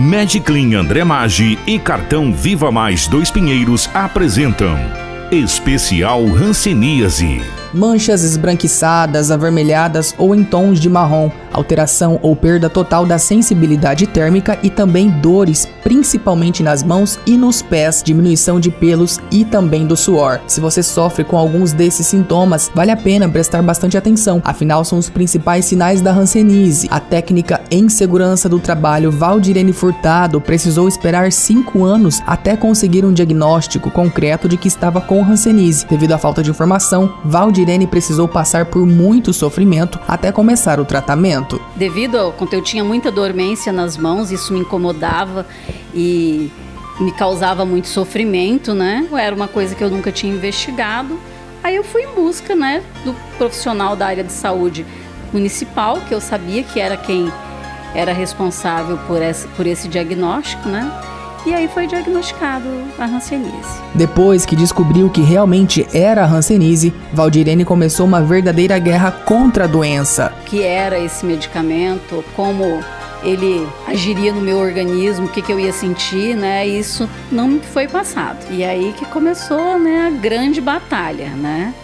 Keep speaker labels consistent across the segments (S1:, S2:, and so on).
S1: Mediclin André Maggi e Cartão Viva Mais Dois Pinheiros apresentam Especial Hanseníase.
S2: Manchas esbranquiçadas, avermelhadas ou em tons de marrom, alteração ou perda total da sensibilidade térmica e também dores, principalmente nas mãos e nos pés, diminuição de pelos e também do suor. Se você sofre com alguns desses sintomas, vale a pena prestar bastante atenção, afinal são os principais sinais da hanseníase. A técnica em segurança do trabalho Valdirene Furtado precisou esperar 5 anos até conseguir um diagnóstico concreto de que estava com hanseníase. Devido à falta de informação, Valdirene Irene precisou passar por muito sofrimento até começar o tratamento.
S3: Devido ao quando eu tinha muita dormência nas mãos, isso me incomodava e me causava muito sofrimento, né? Era uma coisa que eu nunca tinha investigado. Aí eu fui em busca, né, do profissional da área de saúde municipal, que eu sabia que era quem era responsável por esse, por esse diagnóstico, né? e aí foi diagnosticado a hanseníase.
S2: Depois que descobriu que realmente era a hanseníase, Valdirene começou uma verdadeira guerra contra a doença.
S3: O que era esse medicamento, como ele agiria no meu organismo, o que, que eu ia sentir, né? Isso não me foi passado. E aí que começou, né, a grande batalha, né?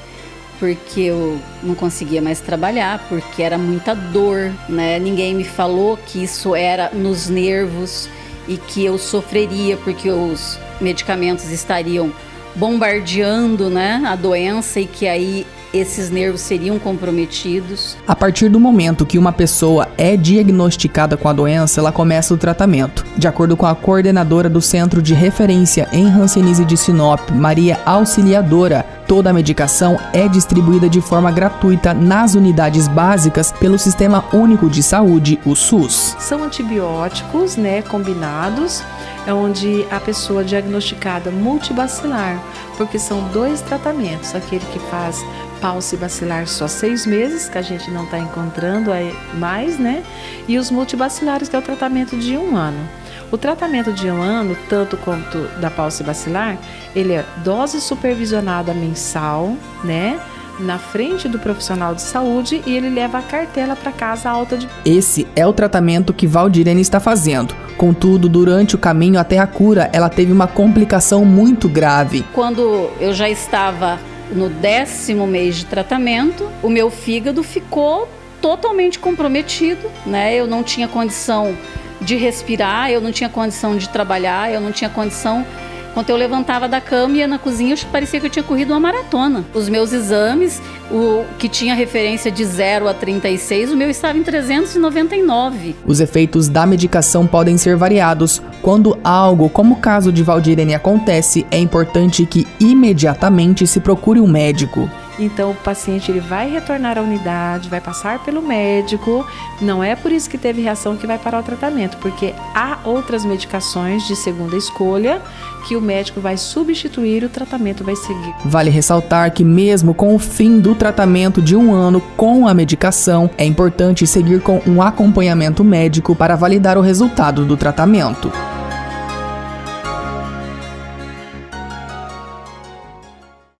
S3: Porque eu não conseguia mais trabalhar, porque era muita dor, né? Ninguém me falou que isso era nos nervos e que eu sofreria porque os medicamentos estariam bombardeando né, a doença e que aí esses nervos seriam comprometidos.
S2: A partir do momento que uma pessoa é diagnosticada com a doença, ela começa o tratamento. De acordo com a coordenadora do Centro de Referência em Hanseníase de Sinop, Maria Auxiliadora, toda a medicação é distribuída de forma gratuita nas unidades básicas pelo Sistema Único de Saúde, o SUS.
S4: São antibióticos, né, combinados é onde a pessoa diagnosticada multibacilar, porque são dois tratamentos, aquele que faz pauce bacilar só seis meses, que a gente não está encontrando mais, né? E os multibacilares, que é o tratamento de um ano. O tratamento de um ano, tanto quanto da pauce bacilar, ele é dose supervisionada mensal, né? na frente do profissional de saúde e ele leva a cartela para casa alta de.
S2: Esse é o tratamento que Valdirene está fazendo. Contudo, durante o caminho até a cura, ela teve uma complicação muito grave.
S3: Quando eu já estava no décimo mês de tratamento, o meu fígado ficou totalmente comprometido, né? Eu não tinha condição de respirar, eu não tinha condição de trabalhar, eu não tinha condição quando eu levantava da cama e ia na cozinha, parecia que eu tinha corrido uma maratona. Os meus exames, o que tinha referência de 0 a 36, o meu estava em 399.
S2: Os efeitos da medicação podem ser variados. Quando algo como o caso de Valdirene acontece, é importante que imediatamente se procure um médico.
S4: Então o paciente ele vai retornar à unidade, vai passar pelo médico. Não é por isso que teve reação que vai parar o tratamento, porque há outras medicações de segunda escolha que o médico vai substituir e o tratamento vai seguir.
S2: Vale ressaltar que mesmo com o fim do tratamento de um ano com a medicação, é importante seguir com um acompanhamento médico para validar o resultado do tratamento.